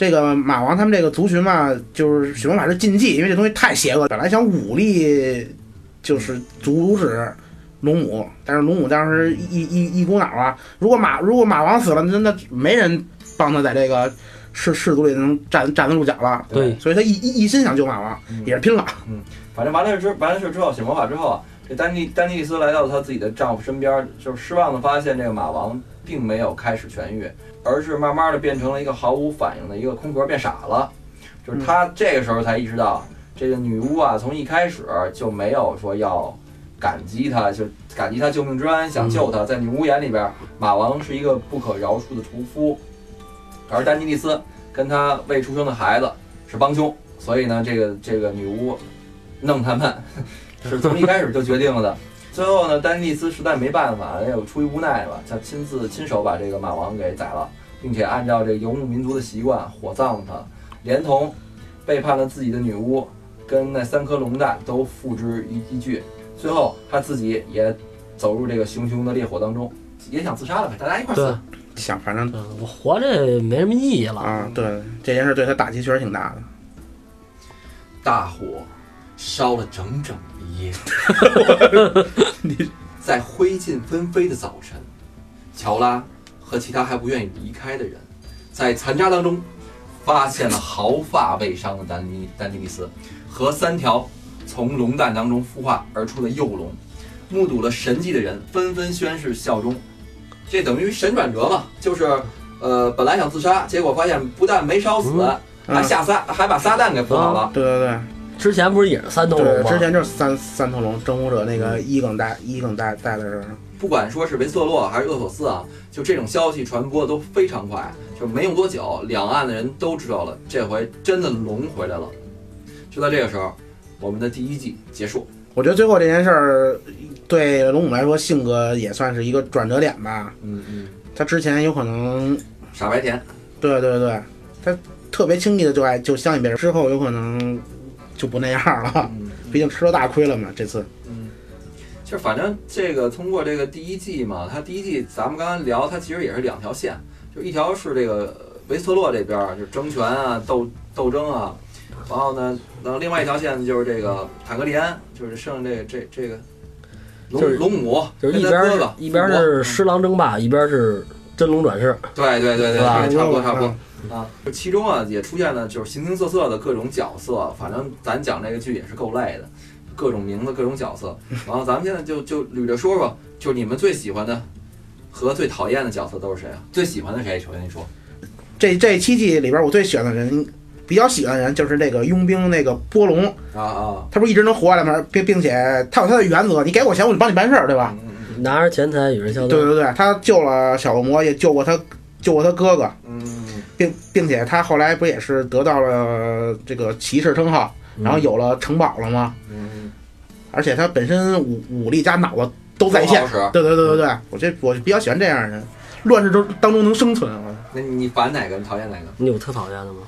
这个马王他们这个族群嘛，就是血魔法是禁忌，因为这东西太邪恶。本来想武力就是阻止龙母，但是龙母当时一一一股脑啊，如果马如果马王死了，那那没人帮他在这个氏氏族里能站站得住脚了。对所以他一一一心想救马王，嗯也是拼了。嗯反正完了之完了事之后，写魔法之后啊，这丹尼丹尼利斯来到她自己的丈夫身边，就是失望的发现这个马王并没有开始痊愈，而是慢慢的变成了一个毫无反应的一个空壳，变傻了。就是他这个时候才意识到，这个女巫啊，从一开始就没有说要感激他，就感激他救命之恩，想救他。在女巫眼里边，马王是一个不可饶恕的屠夫，而丹尼利斯跟他未出生的孩子是帮凶，所以呢，这个这个女巫弄他们 是从一开始就决定了的。最后呢，丹尼斯实在没办法，也有出于无奈吧，他亲自亲手把这个马王给宰了，并且按照这游牧民族的习惯火葬了他，连同背叛了自己的女巫跟那三颗龙蛋都付之一炬。最后他自己也走入这个熊熊的烈火当中，也想自杀了呗，大家一块儿死。想反正我活着没什么意义了啊，对这件事对他打击确实挺大的。大火烧了整整一夜。在灰烬纷飞的早晨，乔拉和其他还不愿意离开的人，在残渣当中发现了毫发未伤的丹尼丹尼利斯和三条从龙蛋当中孵化而出的幼龙。目睹了神迹的人纷纷宣誓效忠，这等于神转折嘛？就是呃，本来想自杀，结果发现不但没烧死，还嗯下撒还把撒旦给扶好了。对对对。之前不是也是三头龙，吗？之前就是三三头龙征服者那个伊耿带伊耿带带的时候，不管说是维瑟洛还是厄索斯啊，就这种消息传播都非常快，就没用多久，两岸的人都知道了，这回真的龙回来了。就在这个时候，我们的第一季结束。我觉得最后这件事儿对龙母来说性格也算是一个转折点吧。嗯嗯，他之前有可能，傻白甜，对对对，他特别轻易的就爱就相信别人，之后有可能就不那样了。嗯毕竟吃了大亏了嘛，这次。嗯，就反正这个通过这个第一季嘛，它第一季咱们刚才聊，它其实也是两条线，就一条是这个维斯特洛这边儿就争权啊、斗斗争啊，然后呢，然后另外一条线就是这个坦格利安，就是剩这这这个龙就是龙母就是一边一边是狮狼争霸，一边是真龙转世。对对对对，是吧这个差不多差不多嗯啊。就其中啊也出现了就是形形色色的各种角色，反正咱讲这个剧也是够累的，各种名字各种角色。然后咱们现在就就捋着说说，就是你们最喜欢的和最讨厌的角色都是谁啊？最喜欢的谁？首先你说。这这七季里边，我最喜欢的人，比较喜欢的人就是那个佣兵那个波龙，啊啊，他不是一直能活下来吗？并并且他有他的原则，你给我钱，我就帮你办事儿，对吧？嗯拿着钱财与人相斗，对对对，他救了小恶魔，也救过他救过他哥哥，嗯并并且他后来不也是得到了这个骑士称号，然后有了城堡了吗？嗯，而且他本身武武力加脑子都在线。对对对对对，我这我比较喜欢这样的人，乱世中当中能生存。我那你烦哪个？你讨厌哪个？你有特讨厌的吗？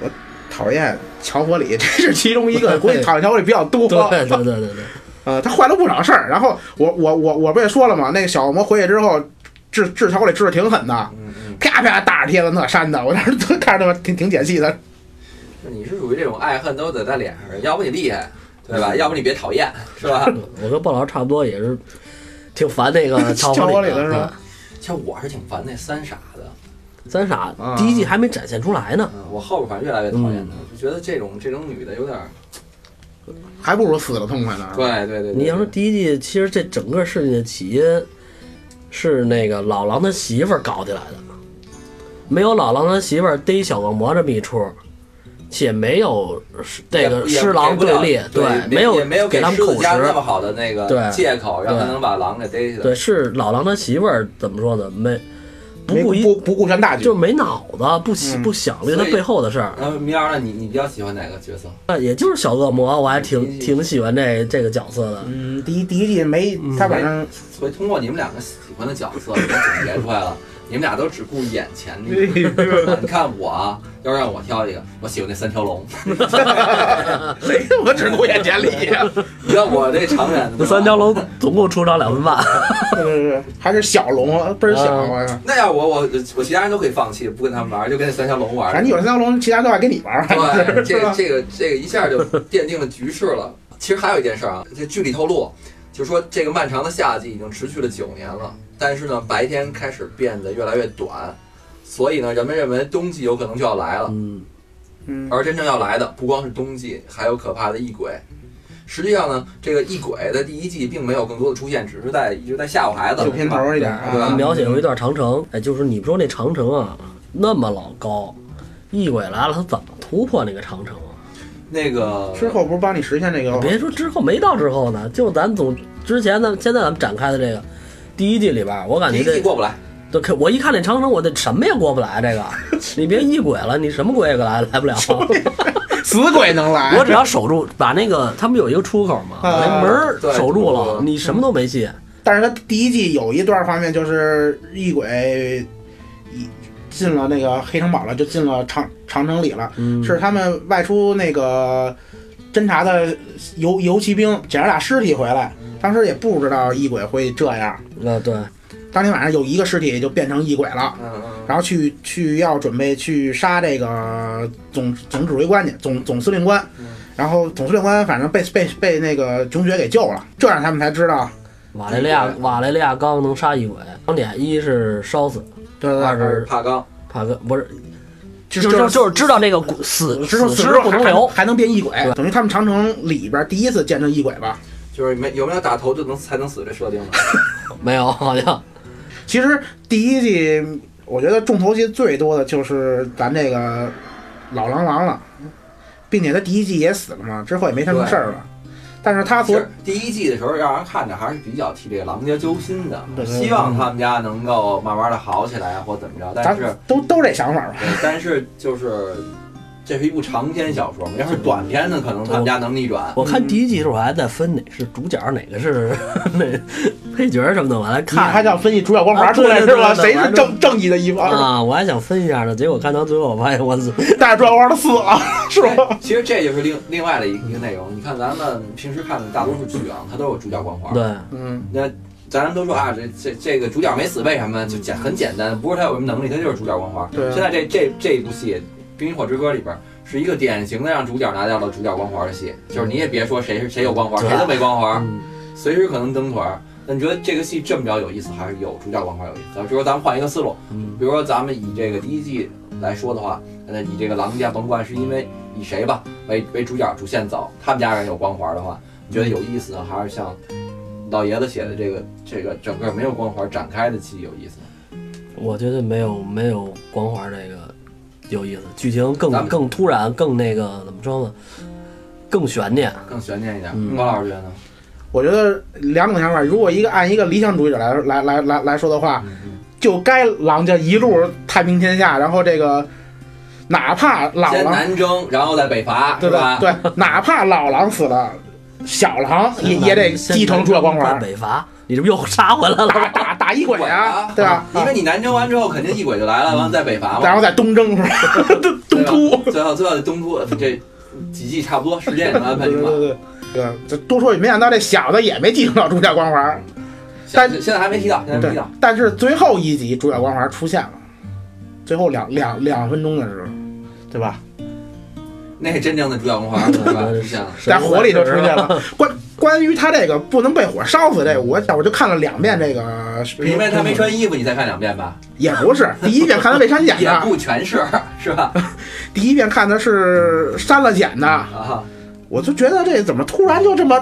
我讨厌乔佛里，这是其中一个，估计讨厌乔佛里比较多。对对对对对，呃，他坏了不少事儿。然后我我我我不也说了吗？那个小恶魔回去之后，治治乔佛里治的挺狠的，啪啪大耳贴子那扇的，我当时都看着他妈挺挺解气的。你是属于这种爱恨都得在脸上，要不你厉害，对吧？要不你别讨厌，是吧？我跟鲍老师差不多，也是挺烦那个超乔佛里里的是吧？其实我是挺烦那三傻的。三傻啊第一季还没展现出来呢。嗯，我后边反正越来越讨厌她，就觉得这种这种女的有点儿还不如死了痛快呢。对对对，对你要说第一季，其实这整个事情的起因是那个老狼他媳妇儿搞起来的，没有老狼他媳妇儿逮小恶魔这么一出，且没有这个也狮狼给不了立，对，没有没有给他们口狮子家那实，么好的那个对借口，让他对能把狼给逮起来。对，是老狼他媳妇儿怎么说呢？没不没顾一不不顾全大局就，没脑子，不不想虑他背后的事儿。然后米老师，你你比较喜欢哪个角色？那也就是小恶魔，我还挺挺喜欢这这个角色的。嗯，第一第一季没他反正所以通过你们两个喜欢的角色，我总结出来了，你们俩都只顾眼前利。你看我啊，要让我挑一个，我喜欢那三条龙。谁我只顾眼前利益？你看我这长远的这三条龙总共出场两分半，对对对，还是小龙倍儿小啊啊。那要我我我其他人都可以放弃，不跟他们玩，就跟那三条龙玩。反正你有三条龙，其他都爱跟你玩儿。对，这个这个这个一下就奠定了局势了。其实还有一件事啊，这剧里透露，就说这个漫长的夏季已经持续了九年了，但是呢，白天开始变得越来越短，所以呢，人们认为冬季有可能就要来了。嗯，嗯，而真正要来的不光是冬季，还有可怕的异鬼。实际上呢，这个异鬼在第一季并没有更多的出现，只是在一直在吓唬孩子，就片头一点啊对吧？描写过一段长城，哎，就是你说那长城啊，那么老高，异鬼来了，他怎么突破那个长城啊？那个之后不是帮你实现这个别说之后没到之后呢，就咱总之前呢，现在咱们展开的这个第一季里边，我感觉这一季过不来，都看我一看那长城，我这什么也过不来。这 个你别异鬼了，你什么鬼也来来不了。死鬼能来，我只要守住，把那个他们有一个出口嘛，那门儿守住了，你什么都没戏。但是他第一季有一段画面，就是异鬼一进了那个黑城堡了，就进了长长城里了。嗯，是他们外出那个侦查的游游骑兵捡着俩尸体回来，当时也不知道异鬼会这样。那对，当天晚上有一个尸体就变成异鬼了，然后去去要准备去杀这个总总指挥官去，总总司令官嗯。然后总司令官反正被被被那个琼雪给救了，这样他们才知道，瓦雷利亚瓦雷利亚刚能杀异鬼，两点一是烧死，对对是帕刚，帕哥不是，就就是就是知道这个死知道死尸死之后不能留。还能变异鬼，等于他们长城里边第一次见着异鬼吧。就是没有没有打头就能才能死这设定的，没有，好像其实第一季我觉得重头戏最多的就是咱这个老狼王了，并且他第一季也死了嘛，之后也没什么事儿了。但是他所是第一季的时候让人看着还是比较替这个狼家揪心的希望他们家能够慢慢的好起来或怎么着，但是都都这想法吧。对，但是就是这是一部长篇小说嘛，要是短篇呢，可能他们家能逆转。我看第一季的时候我还在分哪是主角，哪个是 那配角什么的，我还你还看想分析主角光环啊出来对是吧？谁是正正义的一方？啊，我还想分一下呢，结果看到最后，我发现我死但是主角光环死了，是吧？其实这就是另另外的一一个内容。你看咱们平时看的大多数剧啊，它都有主角光环。对，嗯，那咱们都说啊，这这这个主角没死，为什么？就简很简单，不是他有什么能力，他就是主角光环。对啊现在这这这一部戏《冰与火之歌》里边是一个典型的让主角拿掉了主角光环的戏，就是你也别说谁是谁有光环，谁都没光环，嗯随时可能蹬腿儿。那你觉得这个戏这么着有意思，还是有主角光环有意思？比如说咱们换一个思路，嗯比如说咱们以这个第一季来说的话，那以这个狼家甭管是因为以谁吧为为主角主线走，他们家人有光环的话，你觉得有意思，还是像老爷子写的这个这个整个没有光环展开的戏有意思？我觉得没有没有光环这个有意思，剧情更更突然，更那个怎么说呢？更悬念。更悬念一点。嗯高老师觉得呢？我觉得两种想法。如果一个按一个理想主义者来来来来来说的话，就该狼家一路太平天下，然后这个哪怕老先狼南征，然后再北伐，对吧？对，哪怕老狼死了，小狼也也得继承主角光环，北伐，你这不又杀回来了打？打打异鬼鬼啊，对吧？因为你南征完之后，肯定异鬼就来了，完了再北伐嘛。然后再东征是吧？东东突，最后最后东突这几季差不多，时间也能安排对明白。对。这多说也没想到这小子也没继承到主角光环，但现现在还没提到，现在没提到。，但是最后一集主角光环出现了，最后两两两分钟的时候，对吧？那是真正的主角光环。在火里就出现了。关关于他这个不能被火烧死这个，我我就看了两遍这个，是因为他没穿衣服，你再看两遍吧？也不是，第一遍看他被删减的 也，不全是，是吧？第一遍看的是删了剪的，啊，我就觉得这怎么突然就这么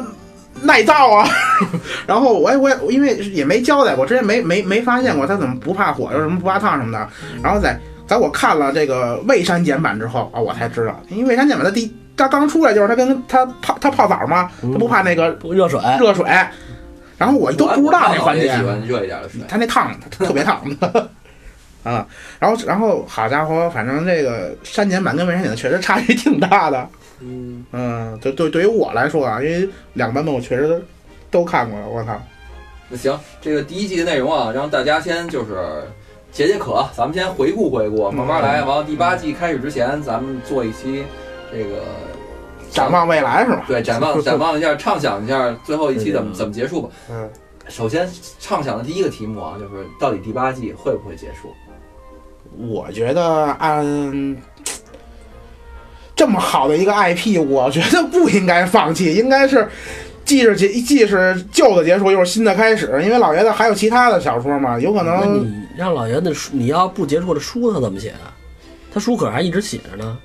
耐造啊？然后我也我也因为也没交代过，之前没没没发现过他怎么不怕火，又什么不怕烫什么的。然后在在我看了这个未删减版之后啊，我才知道，因为未删减版的第他刚出来就是他跟他泡他泡澡嘛，他不怕那个热水，热水，然后我都不知道那环节我也喜。欢热一点的水。他那烫，他特别烫啊。然后，然后好家伙，反正这个删减版跟未删减的确实差距挺大的。嗯，嗯，对对，对于我来说啊，因为两个版本我确实都都看过了，我操。那行，这个第一季的内容啊，让大家先就是解解渴，咱们先回顾回顾，慢慢来。完了第八季开始之前，咱们做一期这个展望未来是吧？对展望展望一下，畅想一下最后一期怎么怎么结束吧。嗯，首先畅想的第一个题目啊，就是到底第八季会不会结束？我觉得按这么好的一个 IP，我觉得不应该放弃，应该是既是结既是旧的结束，又是新的开始。因为老爷子还有其他的小说嘛，有可那能你让老爷子书，你要不结束的书他怎么写啊？他书可还一直写着呢。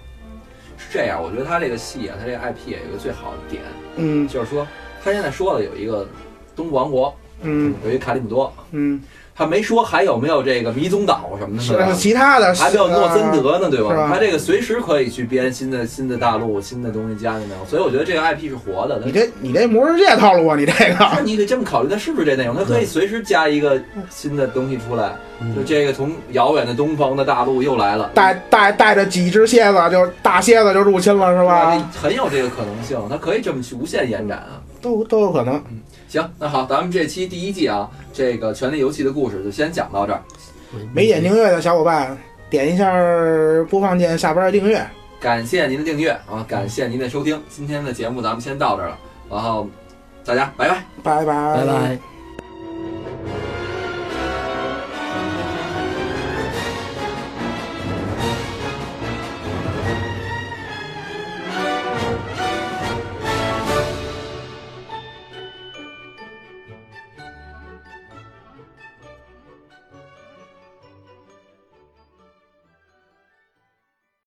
是这样，我觉得他这个戏啊，他这个 IP 有一个最好的点，嗯就是说他现在说的有一个东部王国，嗯有一个卡里姆多，嗯，他没说还有没有这个迷踪岛什么的，对吧是其他的还没有诺森德呢，对吧？他这个随时可以去编新的新的大陆、新的东西加进来，所以我觉得这个 IP 是活的。你这你这魔兽世界套路啊，你这那个你得这么考虑，它是不是这内容？它可以随时加一个新的东西出来，嗯就这个从遥远的东方的大陆又来了，带带带着几只蝎子就大蝎子就入侵了是是吧？很有这个可能性，它可以这么去无限延展啊。都都有可能。行，那好，咱们这期第一季啊，这个《权力游戏》的故事就先讲到这儿。没点订阅的小伙伴，点一下播放键下边的订阅。感谢您的订阅啊，感谢您的收听，今天的节目咱们先到这儿了，然后大家拜拜。拜拜拜拜。